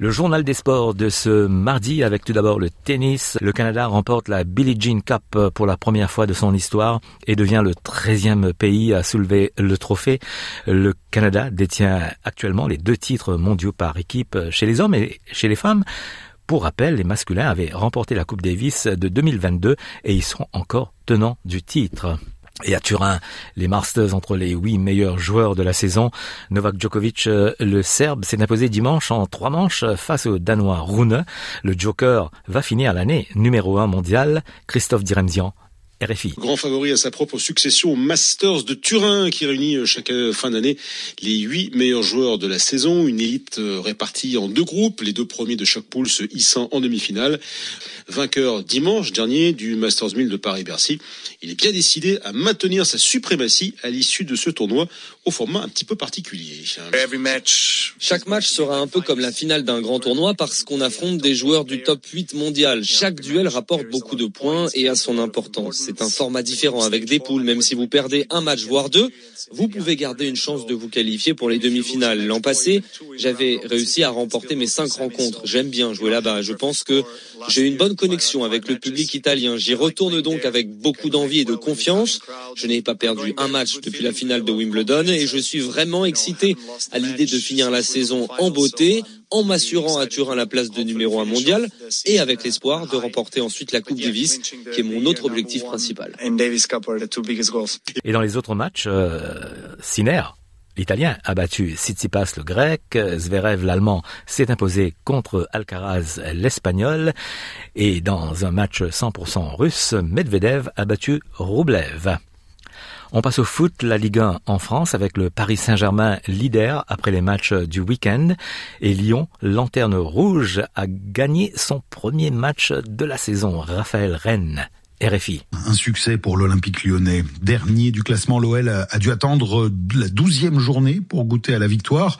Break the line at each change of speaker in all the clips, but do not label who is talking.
Le journal des sports de ce mardi avec tout d'abord le tennis. Le Canada remporte la Billie Jean Cup pour la première fois de son histoire et devient le 13e pays à soulever le trophée. Le Canada détient actuellement les deux titres mondiaux par équipe chez les hommes et chez les femmes. Pour rappel, les masculins avaient remporté la Coupe Davis de 2022 et ils sont encore tenants du titre. Et à Turin, les Masters entre les huit meilleurs joueurs de la saison. Novak Djokovic, euh, le Serbe, s'est imposé dimanche en trois manches face au Danois Rune. Le Joker va finir l'année numéro un mondial. Christophe Diremzian RFI.
Grand favori à sa propre succession au Masters de Turin qui réunit euh, chaque euh, fin d'année les huit meilleurs joueurs de la saison. Une élite répartie en deux groupes, les deux premiers de chaque poule se hissant en demi-finale vainqueur dimanche dernier du Masters 1000 de Paris-Bercy. Il est bien décidé à maintenir sa suprématie à l'issue de ce tournoi au format un petit peu particulier.
Chaque match sera un peu comme la finale d'un grand tournoi parce qu'on affronte des joueurs du top 8 mondial. Chaque duel rapporte beaucoup de points et a son importance. C'est un format différent avec des poules. Même si vous perdez un match, voire deux, vous pouvez garder une chance de vous qualifier pour les demi-finales. L'an passé, j'avais réussi à remporter mes cinq rencontres. J'aime bien jouer là-bas. Je pense que j'ai une bonne connexion avec le public italien. J'y retourne donc avec beaucoup d'envie et de confiance. Je n'ai pas perdu un match depuis la finale de Wimbledon et je suis vraiment excité à l'idée de finir la saison en beauté en m'assurant à Turin la place de numéro un mondial et avec l'espoir de remporter ensuite la Coupe Davis, qui est mon autre objectif principal.
Et dans les autres matchs, euh, Sinner L'Italien a battu Tsitsipas le grec, Zverev l'allemand s'est imposé contre Alcaraz l'Espagnol et dans un match 100% russe, Medvedev a battu Rublev. On passe au foot, la Ligue 1 en France avec le Paris Saint-Germain leader après les matchs du week-end et Lyon, lanterne rouge, a gagné son premier match de la saison. Raphaël Rennes. RFI.
Un succès pour l'Olympique lyonnais. Dernier du classement, l'OL a dû attendre la douzième journée pour goûter à la victoire.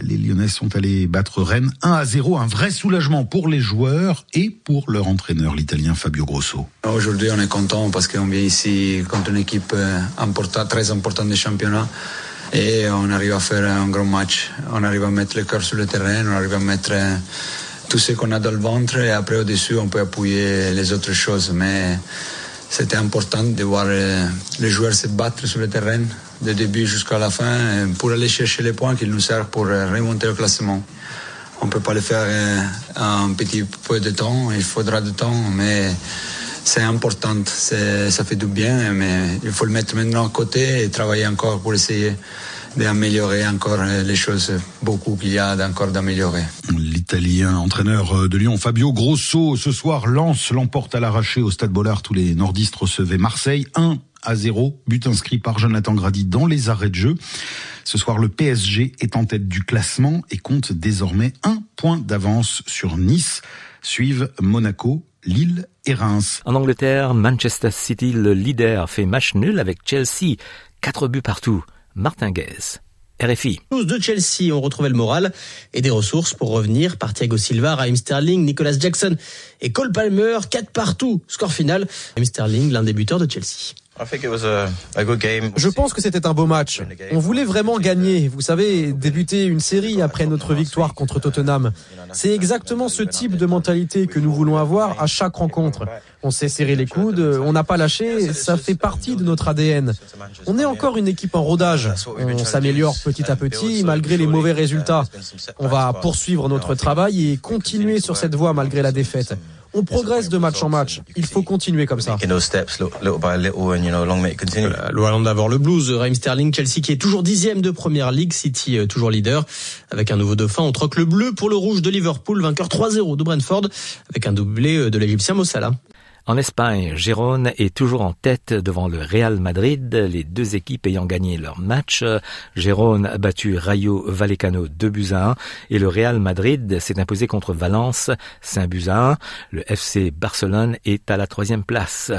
Les Lyonnais sont allés battre Rennes 1 à 0. Un vrai soulagement pour les joueurs et pour leur entraîneur, l'italien Fabio Grosso.
Aujourd'hui, on est content parce qu'on vient ici contre une équipe euh, très importante du championnat. Et on arrive à faire un grand match. On arrive à mettre le cœur sur le terrain, on arrive à mettre euh, tout ce qu'on a dans le ventre et après au-dessus, on peut appuyer les autres choses. Mais c'était important de voir euh, les joueurs se battre sur le terrain, du début jusqu'à la fin, euh, pour aller chercher les points qui nous servent pour euh, remonter le classement. On ne peut pas le faire en petit peu de temps, il faudra du temps, mais c'est important, ça fait du bien, mais il faut le mettre maintenant à côté et travailler encore pour essayer d'améliorer encore les choses, beaucoup qu'il y a encore d'améliorer.
L'Italien entraîneur de Lyon, Fabio Grosso, ce soir lance l'emporte à l'arraché au Stade Bollard. Tous les nordistes recevaient Marseille 1 à 0, but inscrit par Jonathan Grady dans les arrêts de jeu. Ce soir, le PSG est en tête du classement et compte désormais un point d'avance sur Nice. Suivent Monaco, Lille et Reims.
En Angleterre, Manchester City, le leader, fait match nul avec Chelsea. Quatre buts partout. Martin Guez. RFI.
de Chelsea ont retrouvé le moral et des ressources pour revenir par Thiago Silva, Raheem Sterling, Nicolas Jackson et Cole Palmer, 4 partout. Score final, Raheem Sterling, l'un des buteurs de Chelsea.
Je pense que c'était un beau match. On voulait vraiment gagner. Vous savez, débuter une série après notre victoire contre Tottenham. C'est exactement ce type de mentalité que nous voulons avoir à chaque rencontre. On s'est serré les coudes, on n'a pas lâché, ça fait partie de notre ADN. On est encore une équipe en rodage. On s'améliore petit à petit malgré les mauvais résultats. On va poursuivre notre travail et continuer sur cette voie malgré la défaite. On progresse de match en match. Il faut continuer comme ça.
Loin d'avoir le blues, Raheem Sterling, Chelsea qui est toujours dixième de première ligue, City euh, toujours leader. Avec un nouveau dauphin, on troque le bleu pour le rouge de Liverpool, vainqueur 3-0 de Brentford, avec un doublé euh, de l'Égyptien Mossala.
En Espagne, Gérone est toujours en tête devant le Real Madrid, les deux équipes ayant gagné leur match. Gérone a battu Rayo Vallecano 2 buts à 1 et le Real Madrid s'est imposé contre Valence 5 buts à 1. Le FC Barcelone est à la troisième place.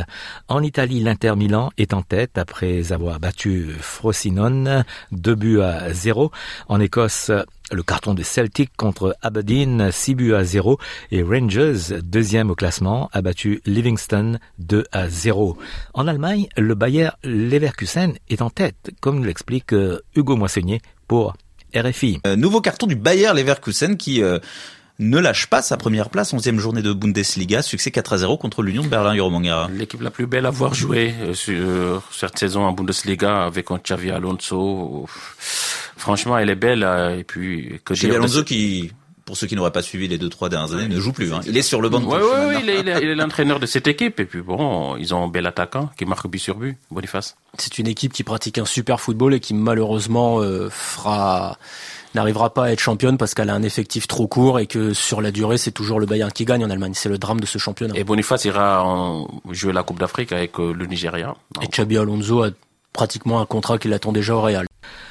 En Italie, l'Inter Milan est en tête après avoir battu Frosinone 2 buts à 0. En Écosse, le carton de Celtic contre Aberdeen, 6 buts à 0. Et Rangers, deuxième au classement, a battu Livingston 2 à 0. En Allemagne, le Bayer Leverkusen est en tête, comme nous l'explique euh, Hugo Moissonnier pour RFI.
Euh, nouveau carton du Bayer Leverkusen qui... Euh, ne lâche pas sa première place, 11e journée de Bundesliga, succès 4 à 0 contre l'Union de Berlin, Mangara.
L'équipe la plus belle à avoir joué sur cette saison en Bundesliga avec un Xavi Alonso franchement, elle est belle. Euh, et puis,
que Chez Alonso qui, pour ceux qui n'auraient pas suivi les deux trois dernières années, ne joue plus. Hein. Il est sur le banc.
De oui, oui, il est, il est l'entraîneur de cette équipe. Et puis bon, ils ont un bel attaquant qui marque but sur but, Boniface.
C'est une équipe qui pratique un super football et qui malheureusement euh, fera n'arrivera pas à être championne parce qu'elle a un effectif trop court et que sur la durée, c'est toujours le Bayern qui gagne en Allemagne. C'est le drame de ce championnat.
Et Boniface ira en jouer la Coupe d'Afrique avec euh, le Nigeria.
Et Xabi Alonso a pratiquement un contrat qui l'attend déjà au Real.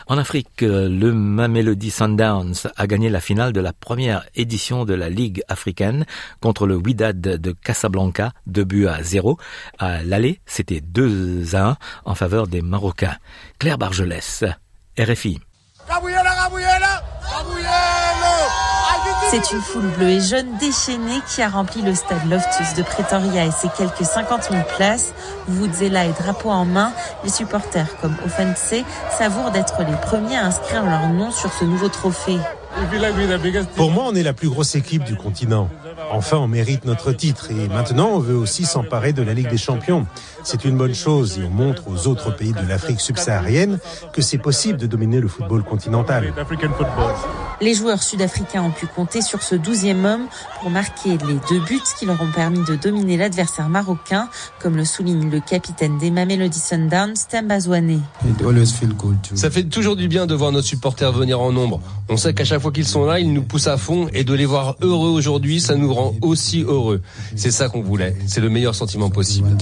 En Afrique, le Mamelody Sundowns a gagné la finale de la première édition de la Ligue africaine contre le Wydad de Casablanca, 2 buts à 0. À l'aller, c'était 2 à 1 en faveur des Marocains. Claire Bargelès, RFI.
C'est une foule bleue et jaune déchaînée qui a rempli le stade Loftus de Pretoria et ses quelques 50 000 places. Vuvuzela et drapeau en main, les supporters comme Offense savourent d'être les premiers à inscrire leur nom sur ce nouveau trophée.
Pour moi, on est la plus grosse équipe du continent. Enfin, on mérite notre titre et maintenant, on veut aussi s'emparer de la Ligue des Champions. C'est une bonne chose et on montre aux autres pays de l'Afrique subsaharienne que c'est possible de dominer le football continental.
Les joueurs sud-africains ont pu compter sur ce douzième homme pour marquer les deux buts qui leur ont permis de dominer l'adversaire marocain, comme le souligne le capitaine des Mamelody Sundowns, Tembazwane.
Ça fait toujours du bien de voir nos supporters venir en nombre. On sait qu'à chaque fois qu'ils sont là, ils nous poussent à fond et de les voir heureux aujourd'hui, ça nous rend aussi heureux. C'est ça qu'on voulait. C'est le meilleur sentiment possible.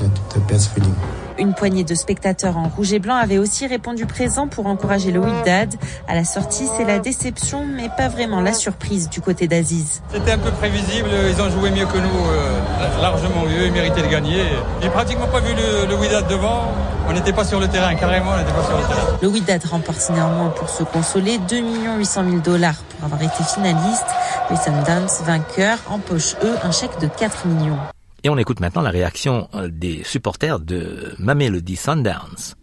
Une poignée de spectateurs en rouge et blanc avait aussi répondu présent pour encourager le Wydad. À la sortie, c'est la déception, mais pas vraiment la surprise du côté d'Aziz.
C'était un peu prévisible, ils ont joué mieux que nous, euh, largement mieux, ils méritaient de gagner. J'ai pratiquement pas vu le, le Wydad devant, on n'était pas sur le terrain, carrément on n'était pas sur le terrain.
Le Wydad remporte néanmoins pour se consoler 2 800 000 dollars pour avoir été finaliste. Les Sundowns, vainqueurs, empochent eux un chèque de 4 millions.
Et on écoute maintenant la réaction euh, des supporters de Mamelody Sundowns.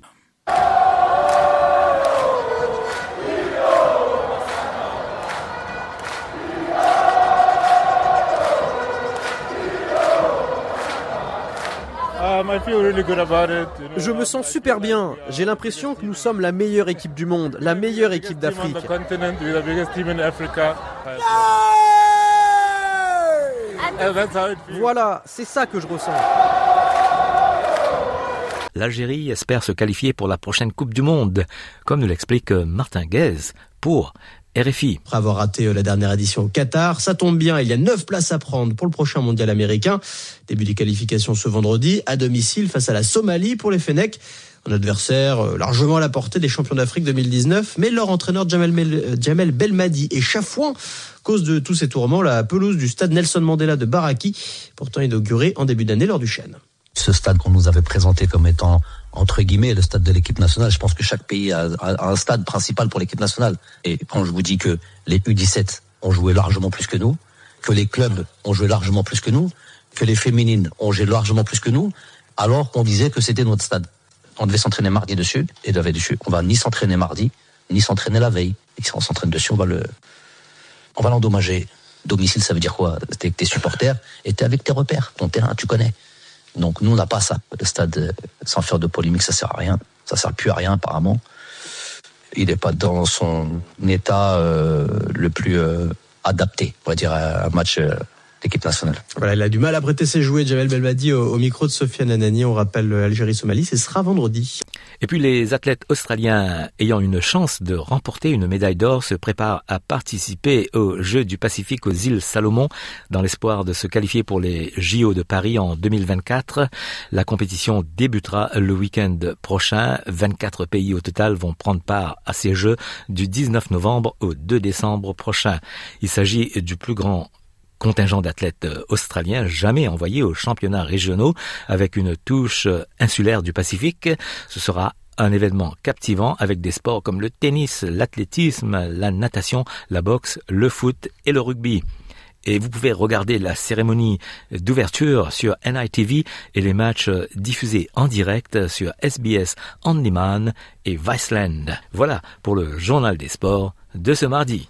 Je me sens super bien. J'ai l'impression que nous sommes la meilleure équipe du monde, la meilleure équipe d'Afrique. Voilà, c'est ça que je ressens.
L'Algérie espère se qualifier pour la prochaine Coupe du Monde, comme nous l'explique Martin Guez pour RFI.
Après avoir raté euh, la dernière édition au Qatar, ça tombe bien, il y a neuf places à prendre pour le prochain mondial américain. Début des qualifications ce vendredi, à domicile face à la Somalie pour les Fennecs. Un adversaire euh, largement à la portée des champions d'Afrique 2019, mais leur entraîneur Jamel, euh, Jamel Belmadi est chafouin cause de tous ces tourments, la pelouse du stade Nelson Mandela de Baraki, pourtant inaugurée en début d'année lors du Chêne.
Ce stade qu'on nous avait présenté comme étant entre guillemets le stade de l'équipe nationale. Je pense que chaque pays a, un stade principal pour l'équipe nationale. Et quand je vous dis que les U17 ont joué largement plus que nous, que les clubs ont joué largement plus que nous, que les féminines ont joué largement plus que nous, alors qu'on disait que c'était notre stade. On devait s'entraîner mardi dessus, et de dessus. On va ni s'entraîner mardi, ni s'entraîner la veille. Et si on s'entraîne dessus, on va le, on va l'endommager. Domicile, ça veut dire quoi? T'es tes supporters et t'es avec tes repères, ton terrain, tu connais. Donc nous, on n'a pas ça. Le stade, euh, sans faire de polémique, ça sert à rien. Ça sert plus à rien, apparemment. Il n'est pas dans son état euh, le plus euh, adapté, on va dire, à un match l'équipe nationale.
Voilà, il a du mal à prêter ses jouets, Jamel Belmadi, au, au micro de Sofiane Anani. On rappelle Algérie-Somalie, ce sera vendredi.
Et puis les athlètes australiens ayant une chance de remporter une médaille d'or se préparent à participer aux Jeux du Pacifique aux îles Salomon dans l'espoir de se qualifier pour les JO de Paris en 2024. La compétition débutera le week-end prochain. 24 pays au total vont prendre part à ces Jeux du 19 novembre au 2 décembre prochain. Il s'agit du plus grand contingent d'athlètes australiens jamais envoyés aux championnats régionaux avec une touche insulaire du Pacifique. Ce sera un événement captivant avec des sports comme le tennis, l'athlétisme, la natation, la boxe, le foot et le rugby. Et vous pouvez regarder la cérémonie d'ouverture sur NITV et les matchs diffusés en direct sur SBS On et Viceland. Voilà pour le journal des sports de ce mardi.